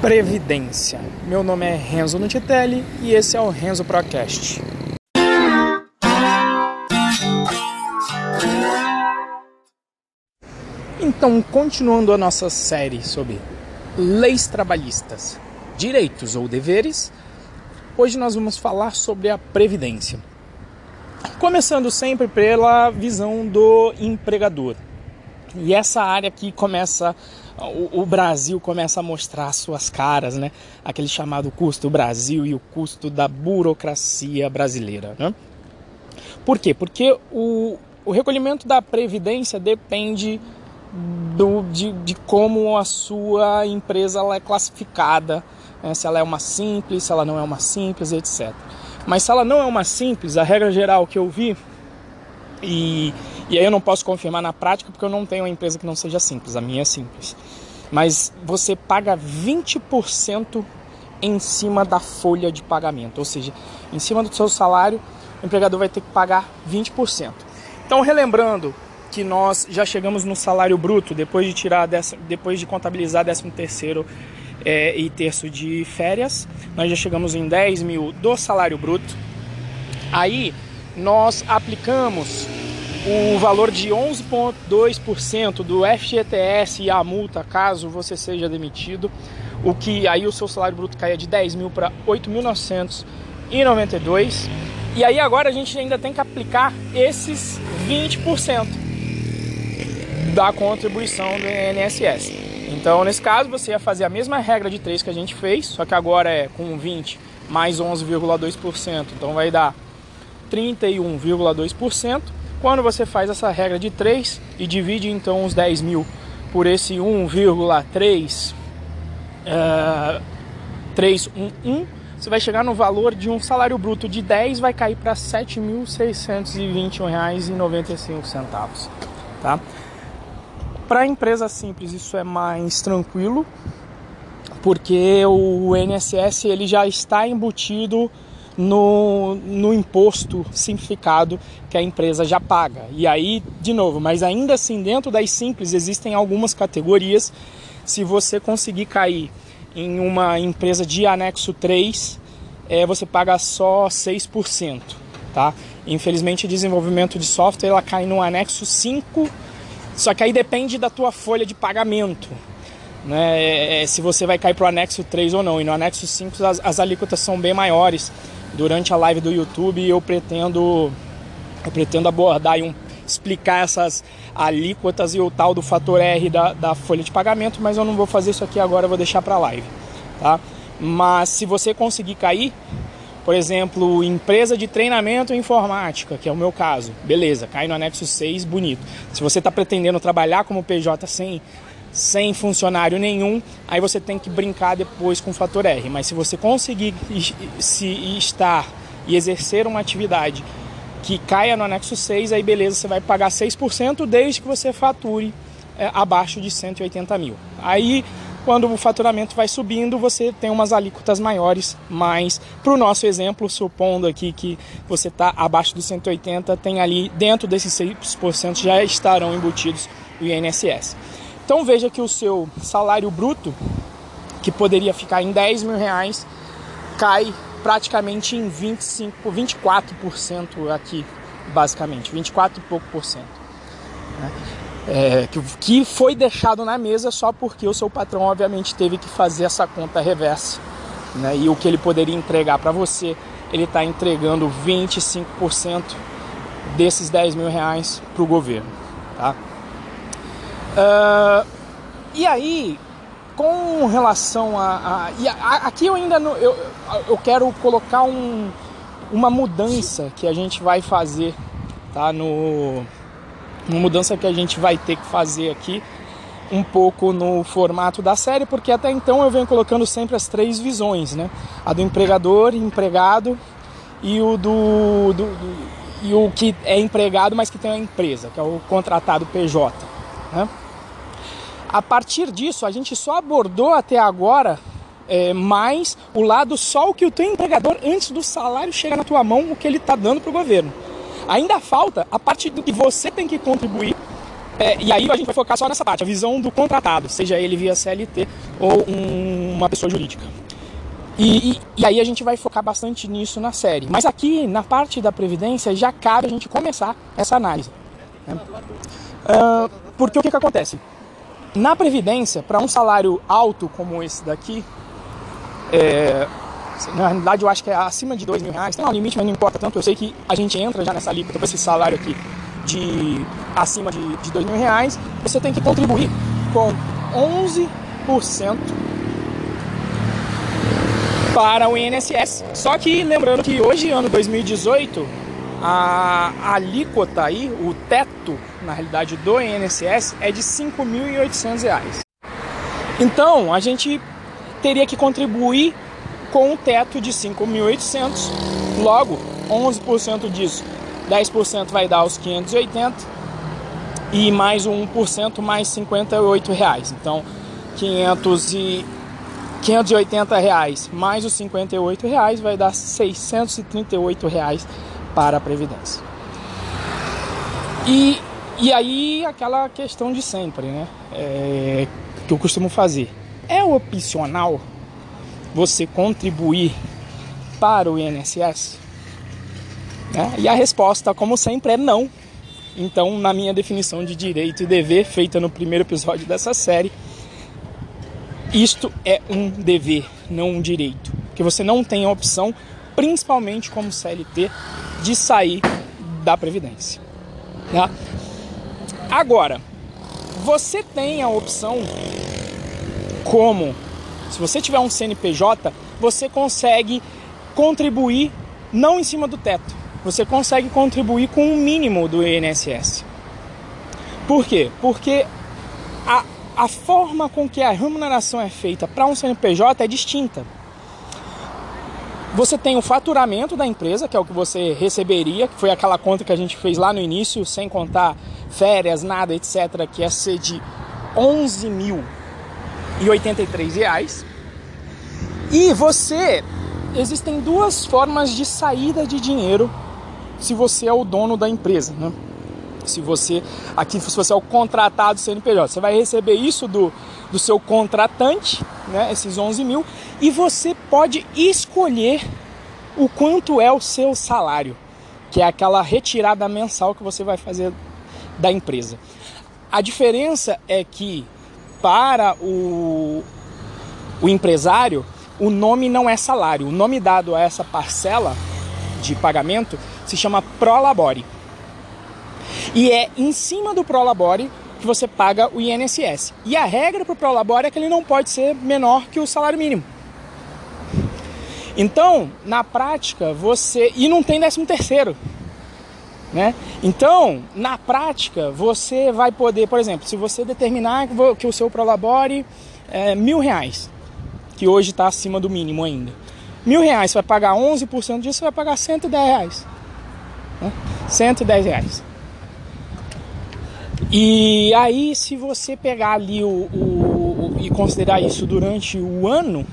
Previdência. Meu nome é Renzo Nutitelli e esse é o Renzo Procast. Então, continuando a nossa série sobre leis trabalhistas, direitos ou deveres, hoje nós vamos falar sobre a previdência. Começando sempre pela visão do empregador. E essa área aqui começa, o, o, Brasil começa a mostrar suas caras, né? Aquele chamado custo Brasil e o custo da burocracia brasileira, né? Por quê? Porque o, o recolhimento da previdência depende do, de, de como a sua empresa ela é classificada, né? se ela é uma simples, se ela não é uma simples, etc. Mas se ela não é uma simples, a regra geral que eu vi, e, e aí eu não posso confirmar na prática porque eu não tenho uma empresa que não seja simples, a minha é simples. Mas você paga 20% em cima da folha de pagamento, ou seja, em cima do seu salário, o empregador vai ter que pagar 20%. Então, relembrando que nós já chegamos no salário bruto depois de tirar depois de contabilizar 13 terceiro é, e terço de férias, nós já chegamos em 10 mil do salário bruto. Aí nós aplicamos o valor de 11,2% do FGTS e a multa caso você seja demitido, o que aí o seu salário bruto caia de 10 mil para 8.992. E aí agora a gente ainda tem que aplicar esses 20% da contribuição do INSS. Então, nesse caso, você ia fazer a mesma regra de 3 que a gente fez, só que agora é com 20 mais 11,2%. Então vai dar 31,2%. Quando você faz essa regra de 3 e divide então os 10 mil por esse 1,3 uh, 311, você vai chegar no valor de um salário bruto de 10 vai cair para R$ 7.621,95, tá? Para a empresa simples isso é mais tranquilo, porque o INSS ele já está embutido no, no imposto simplificado que a empresa já paga. E aí, de novo, mas ainda assim, dentro das simples existem algumas categorias. Se você conseguir cair em uma empresa de anexo 3, é, você paga só 6%. Tá? Infelizmente, desenvolvimento de software ela cai no anexo 5, só que aí depende da tua folha de pagamento. Né? É, é se você vai cair para o anexo 3 ou não. E no anexo 5 as, as alíquotas são bem maiores durante a live do YouTube eu pretendo eu pretendo abordar e um, explicar essas alíquotas e o tal do fator R da, da folha de pagamento, mas eu não vou fazer isso aqui agora, eu vou deixar para a live, tá? Mas se você conseguir cair, por exemplo, empresa de treinamento informática, que é o meu caso, beleza, cai no anexo 6, bonito. Se você está pretendendo trabalhar como PJ sem sem funcionário nenhum, aí você tem que brincar depois com o fator R. Mas se você conseguir se estar e exercer uma atividade que caia no anexo 6, aí beleza, você vai pagar 6% desde que você fature é, abaixo de 180 mil. Aí, quando o faturamento vai subindo, você tem umas alíquotas maiores, mas para o nosso exemplo, supondo aqui que você está abaixo dos 180, tem ali dentro desses 6% já estarão embutidos o INSS. Então veja que o seu salário bruto, que poderia ficar em 10 mil reais, cai praticamente em 25, 24% aqui, basicamente, 24 e pouco por cento. Né? É, que, que foi deixado na mesa só porque o seu patrão, obviamente, teve que fazer essa conta reversa. Né? E o que ele poderia entregar para você, ele está entregando 25% desses 10 mil reais para o governo. Tá? Uh, e aí, com relação a. a, a aqui eu ainda não, eu, eu quero colocar um, uma mudança que a gente vai fazer, tá? No, uma mudança que a gente vai ter que fazer aqui um pouco no formato da série, porque até então eu venho colocando sempre as três visões, né? A do empregador, empregado e o do, do, do e o que é empregado, mas que tem uma empresa, que é o contratado PJ. Né? A partir disso, a gente só abordou até agora é, mais o lado só o que o teu empregador, antes do salário chegar na tua mão, o que ele está dando para o governo. Ainda falta a parte do que você tem que contribuir É, e aí a gente vai focar só nessa parte, a visão do contratado, seja ele via CLT ou um, uma pessoa jurídica. E, e, e, aí a gente vai focar bastante nisso na série. Mas aqui, na parte da Previdência, já cabe a gente começar essa análise. Né? Uh, porque o que, que acontece? Na Previdência, para um salário alto como esse daqui, é, na realidade eu acho que é acima de dois mil reais, tem um limite, mas não importa tanto. Eu sei que a gente entra já nessa alíquota para esse salário aqui de acima de, de dois mil reais, você tem que contribuir com 11% para o INSS. Só que lembrando que hoje, ano 2018, a, alíquota aí, o teto, na realidade, do INSS é de R$ 5.800. Então, a gente teria que contribuir com um teto de 5.800. Logo, 11% disso, 10% vai dar os 580 e mais o 1% mais 58 reais. Então, 500 e 580 reais mais os 58 reais vai dar 638 reais para a previdência. E, e aí aquela questão de sempre, né? É, que eu costumo fazer. É opcional você contribuir para o INSS? Né? E a resposta, como sempre, é não. Então, na minha definição de direito e dever, feita no primeiro episódio dessa série, isto é um dever, não um direito. Que você não tem opção, principalmente como CLT, de sair da Previdência. Tá? Agora, você tem a opção como se você tiver um CNPJ, você consegue contribuir não em cima do teto. Você consegue contribuir com o mínimo do INSS. Por quê? Porque a, a forma com que a remuneração é feita para um CNPJ é distinta. Você tem o faturamento da empresa, que é o que você receberia, que foi aquela conta que a gente fez lá no início, sem contar férias, nada, etc., que ia ser de 11 mil e 83 reais. E você existem duas formas de saída de dinheiro se você é o dono da empresa, né? Se você aqui se você é o contratado CNPJ, você vai receber isso do, do seu contratante, né? Esses 11 mil e você pode escolher o quanto é o seu salário, que é aquela retirada mensal que você vai fazer da empresa. A diferença é que para o, o empresário, o nome não é salário. O nome dado a essa parcela de pagamento se chama Prolabore. E é em cima do Prolabore que você paga o INSS. E a regra para o Prolabore é que ele não pode ser menor que o salário mínimo. Então, na prática, você. E não tem décimo terceiro. Né? Então, na prática, você vai poder, por exemplo, se você determinar que o seu prolabore é mil reais, que hoje está acima do mínimo ainda, mil reais, você vai pagar 11% disso, você vai pagar 110 reais. Né? 110 reais. E aí, se você pegar ali o, o, o e considerar isso durante o ano,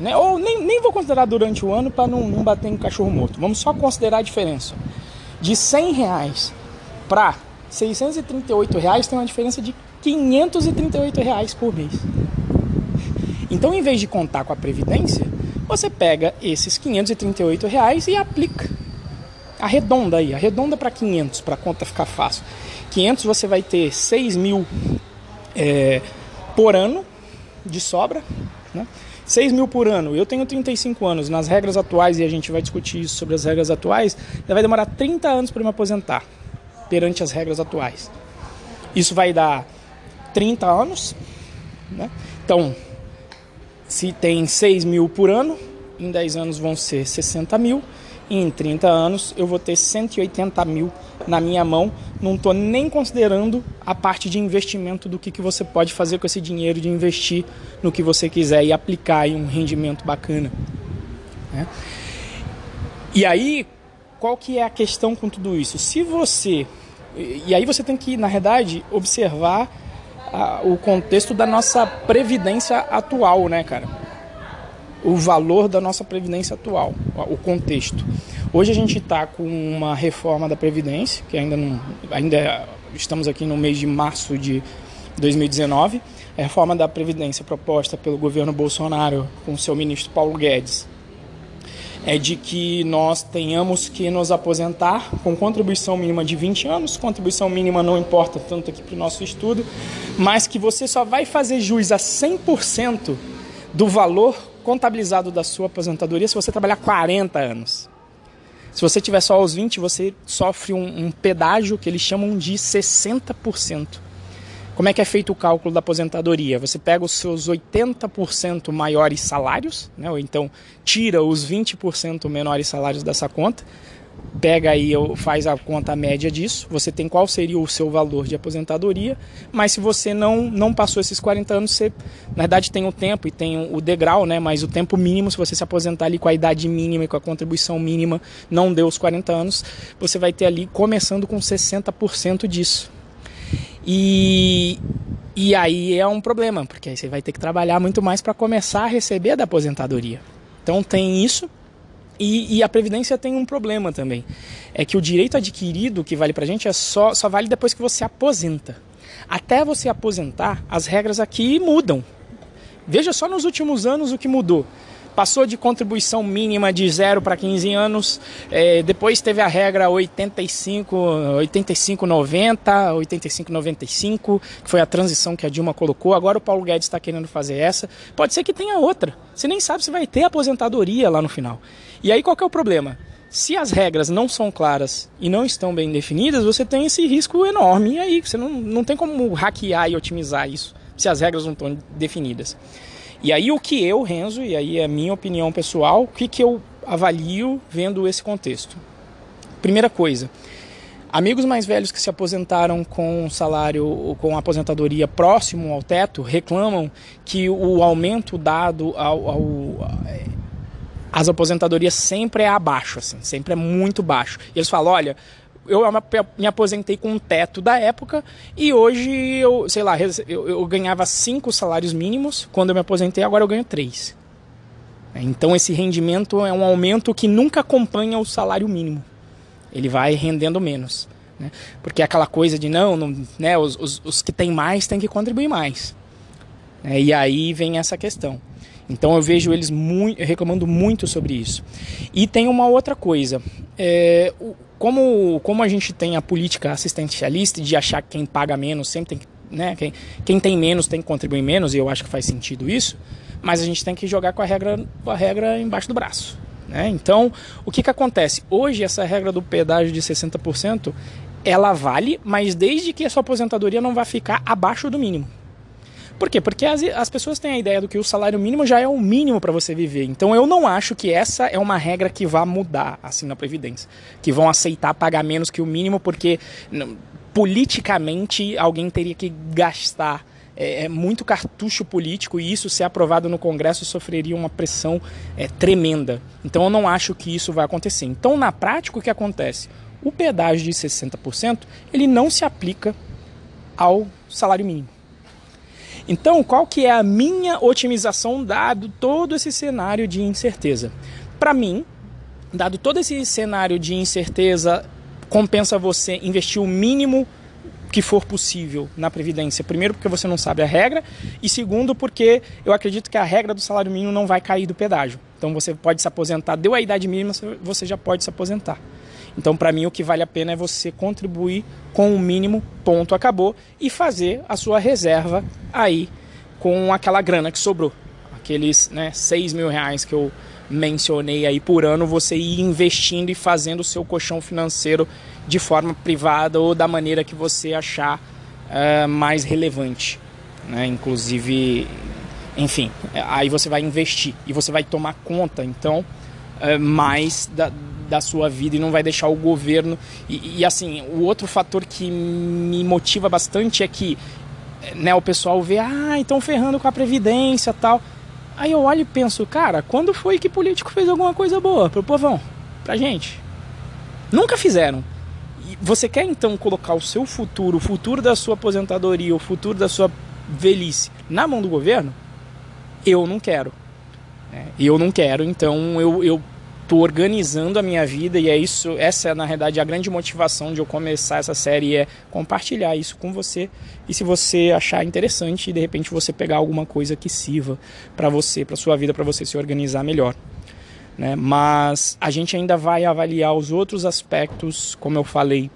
né? ou nem, nem vou considerar durante o ano para não, não bater em cachorro morto, vamos só considerar a diferença de 100 reais para 638 reais tem uma diferença de 538 reais por mês. Então, em vez de contar com a previdência, você pega esses 538 reais e aplica. Arredonda aí, arredonda para 500 para a conta ficar fácil. 500 você vai ter 6 mil é, por ano de sobra, né? 6 mil por ano. Eu tenho 35 anos. Nas regras atuais, e a gente vai discutir isso sobre as regras atuais, vai demorar 30 anos para me aposentar perante as regras atuais. Isso vai dar 30 anos. Né? Então, se tem 6 mil por ano, em 10 anos vão ser 60 mil. E em 30 anos eu vou ter 180 mil na minha mão, não estou nem considerando a parte de investimento do que, que você pode fazer com esse dinheiro de investir no que você quiser e aplicar aí um rendimento bacana. Né? E aí, qual que é a questão com tudo isso? Se você. E aí você tem que, na verdade, observar o contexto da nossa previdência atual, né, cara? O valor da nossa previdência atual, o contexto. Hoje a gente está com uma reforma da Previdência, que ainda não. Ainda estamos aqui no mês de março de 2019, a reforma da Previdência proposta pelo governo Bolsonaro com seu ministro Paulo Guedes é de que nós tenhamos que nos aposentar com contribuição mínima de 20 anos. Contribuição mínima não importa tanto aqui para o nosso estudo, mas que você só vai fazer jus a 100% do valor contabilizado da sua aposentadoria se você trabalhar 40 anos. Se você tiver só os 20, você sofre um, um pedágio que eles chamam de 60%. Como é que é feito o cálculo da aposentadoria? Você pega os seus 80% maiores salários, né, ou então tira os 20% menores salários dessa conta, pega aí, faz a conta média disso, você tem qual seria o seu valor de aposentadoria, mas se você não, não passou esses 40 anos, você na verdade tem o tempo e tem o degrau, né, mas o tempo mínimo, se você se aposentar ali com a idade mínima e com a contribuição mínima, não deu os 40 anos, você vai ter ali começando com 60% disso. E, e aí é um problema, porque aí você vai ter que trabalhar muito mais para começar a receber da aposentadoria. Então tem isso. E, e, a Previdência tem um problema também. É que o direito adquirido que vale pra gente é só, só vale depois que você aposenta. Até você aposentar, as regras aqui mudam. Veja só nos últimos anos o que mudou passou de contribuição mínima de 0 para 15 anos, é, depois teve a regra 85, 85 90, 85 95, que foi a transição que a Dilma colocou. Agora o Paulo Guedes está querendo fazer essa. Pode ser que tenha outra. Você nem sabe se vai ter aposentadoria lá no final. E aí qual é o problema? Se as regras não são claras e não estão bem definidas, você tem esse risco enorme. E aí você não, não tem como hackear e otimizar isso se as regras não estão definidas. E aí o que eu, Renzo, e aí é a minha opinião pessoal, o que, que eu avalio vendo esse contexto? Primeira coisa, amigos mais velhos que se aposentaram com salário, com aposentadoria próximo ao teto, reclamam que o aumento dado ao, ao as aposentadorias sempre é abaixo, assim, sempre é muito baixo. E eles falam, olha, eu me aposentei com um teto da época e hoje eu, sei lá, eu, eu ganhava cinco salários mínimos quando eu me aposentei, agora eu ganho três. Então esse rendimento é um aumento que nunca acompanha o salário mínimo. Ele vai rendendo menos. Né? Porque é aquela coisa de não, não né, os, os, os, que têm mais têm que contribuir mais. Né? E aí vem essa questão. Então eu vejo eles muito, reclamando muito sobre isso. E tem uma outra coisa. É, como, como a gente tem a política assistencialista de achar que quem paga menos sempre tem que. Né, quem, quem tem menos tem que contribuir menos, e eu acho que faz sentido isso, mas a gente tem que jogar com a regra, com a regra embaixo do braço. Né? Então, o que, que acontece? Hoje, essa regra do pedágio de 60%, ela vale, mas desde que a sua aposentadoria não vai ficar abaixo do mínimo. Por quê? Porque as, as pessoas têm a ideia do que o salário mínimo já é o mínimo para você viver. Então eu não acho que essa é uma regra que vá mudar assim na Previdência. Que vão aceitar pagar menos que o mínimo porque politicamente alguém teria que gastar é, é, muito cartucho político e isso, se aprovado no Congresso, sofreria uma pressão é, tremenda. Então eu não acho que isso vai acontecer. Então, na prática, o que acontece? O pedágio de 60% ele não se aplica ao salário mínimo. Então, qual que é a minha otimização dado todo esse cenário de incerteza? Para mim, dado todo esse cenário de incerteza, compensa você investir o mínimo que for possível na previdência. Primeiro, porque você não sabe a regra, e segundo, porque eu acredito que a regra do salário mínimo não vai cair do pedágio. Então você pode se aposentar, deu a idade mínima, você já pode se aposentar. Então, para mim, o que vale a pena é você contribuir com o mínimo, ponto, acabou, e fazer a sua reserva aí com aquela grana que sobrou. Aqueles né, 6 mil reais que eu mencionei aí por ano, você ir investindo e fazendo o seu colchão financeiro de forma privada ou da maneira que você achar uh, mais relevante. Né? Inclusive, enfim, aí você vai investir e você vai tomar conta, então, uh, mais da, da sua vida e não vai deixar o governo. E, e, assim, o outro fator que me motiva bastante é que né, o pessoal vê, ah, estão ferrando com a Previdência tal. Aí eu olho e penso, cara, quando foi que político fez alguma coisa boa pro povão? Pra gente? Nunca fizeram. E você quer então colocar o seu futuro, o futuro da sua aposentadoria, o futuro da sua velhice na mão do governo? Eu não quero. Eu não quero, então eu, eu estou organizando a minha vida e é isso, essa é na realidade a grande motivação de eu começar essa série é compartilhar isso com você e se você achar interessante de repente você pegar alguma coisa que sirva para você, para sua vida, para você se organizar melhor. Né? Mas a gente ainda vai avaliar os outros aspectos, como eu falei,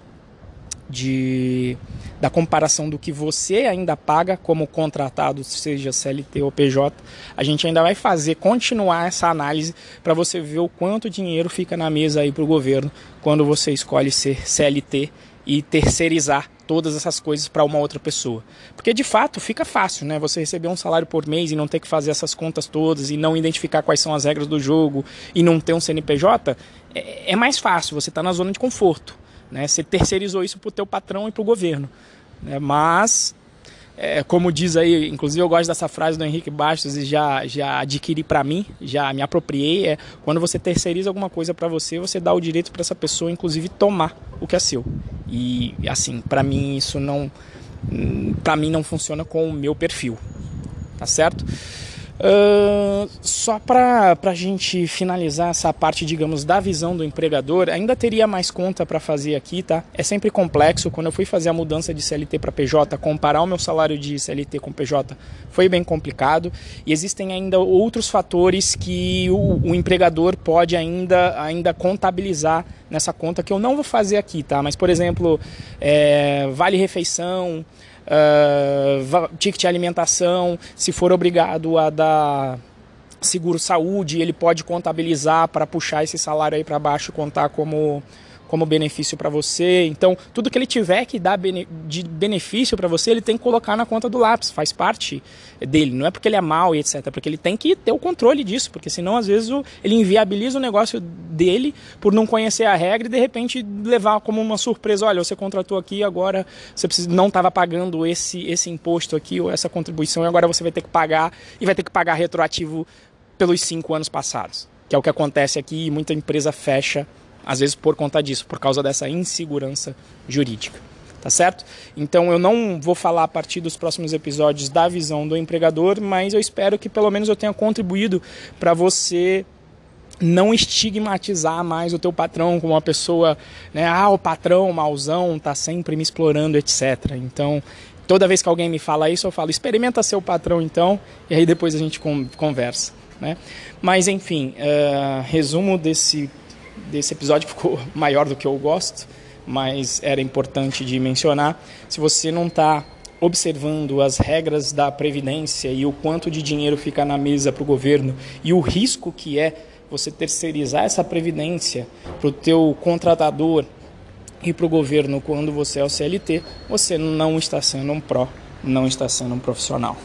de da comparação do que você ainda paga como contratado, seja CLT ou PJ, a gente ainda vai fazer, continuar essa análise para você ver o quanto dinheiro fica na mesa aí para o governo quando você escolhe ser CLT e terceirizar todas essas coisas para uma outra pessoa. Porque de fato fica fácil, né? Você receber um salário por mês e não ter que fazer essas contas todas e não identificar quais são as regras do jogo e não ter um CNPJ, é, é mais fácil, você está na zona de conforto. Né? Você terceirizou isso para o teu patrão e para o governo. Né? Mas, é, como diz aí, inclusive eu gosto dessa frase do Henrique Bastos e já, já adquiri para mim, já me apropriei, é quando você terceiriza alguma coisa para você, você dá o direito para essa pessoa, inclusive, tomar o que é seu. E, assim, para mim isso não... para mim não funciona com o meu perfil, tá certo? Só para a gente finalizar essa parte, digamos, da visão do empregador, ainda teria mais conta para fazer aqui, tá? É sempre complexo. Quando eu fui fazer a mudança de CLT para PJ, comparar o meu salário de CLT com PJ foi bem complicado. E existem ainda outros fatores que o, o empregador pode ainda, ainda contabilizar nessa conta que eu não vou fazer aqui, tá? Mas, por exemplo, é, vale refeição uh, ticket alimentação, se for obrigado a dar seguro saúde, ele pode contabilizar para puxar esse salário aí para baixo e contar como como benefício para você. Então, tudo que ele tiver que dar de benefício para você, ele tem que colocar na conta do lápis, faz parte dele. Não é porque ele é mal e etc, é porque ele tem que ter o controle disso, porque senão às vezes ele inviabiliza o negócio dele por não conhecer a regra e de repente levar como uma surpresa, olha, você contratou aqui, agora você não estava pagando esse esse imposto aqui ou essa contribuição e agora você vai ter que pagar e vai ter que pagar retroativo pelos cinco anos passados, que é o que acontece aqui e muita empresa fecha às vezes por conta disso, por causa dessa insegurança jurídica. Tá certo? Então eu não vou falar a partir dos próximos episódios da visão do empregador, mas eu espero que pelo menos eu tenha contribuído para você não estigmatizar mais o teu patrão como uma pessoa, né, ah, o patrão mauzão tá sempre me explorando, etc. Então, toda vez que alguém me fala isso, eu falo, experimenta ser o patrão então, e aí depois a gente conversa, né? Mas enfim, uh, resumo desse desse episódio ficou maior do que eu gosto, mas era importante de mencionar. Se você não está observando as regras da previdência e o quanto de dinheiro fica na mesa para o governo e o risco que é você terceirizar essa previdência para o teu contratador e para o governo quando você é o CLT, você não está sendo um pró, não está sendo um profissional.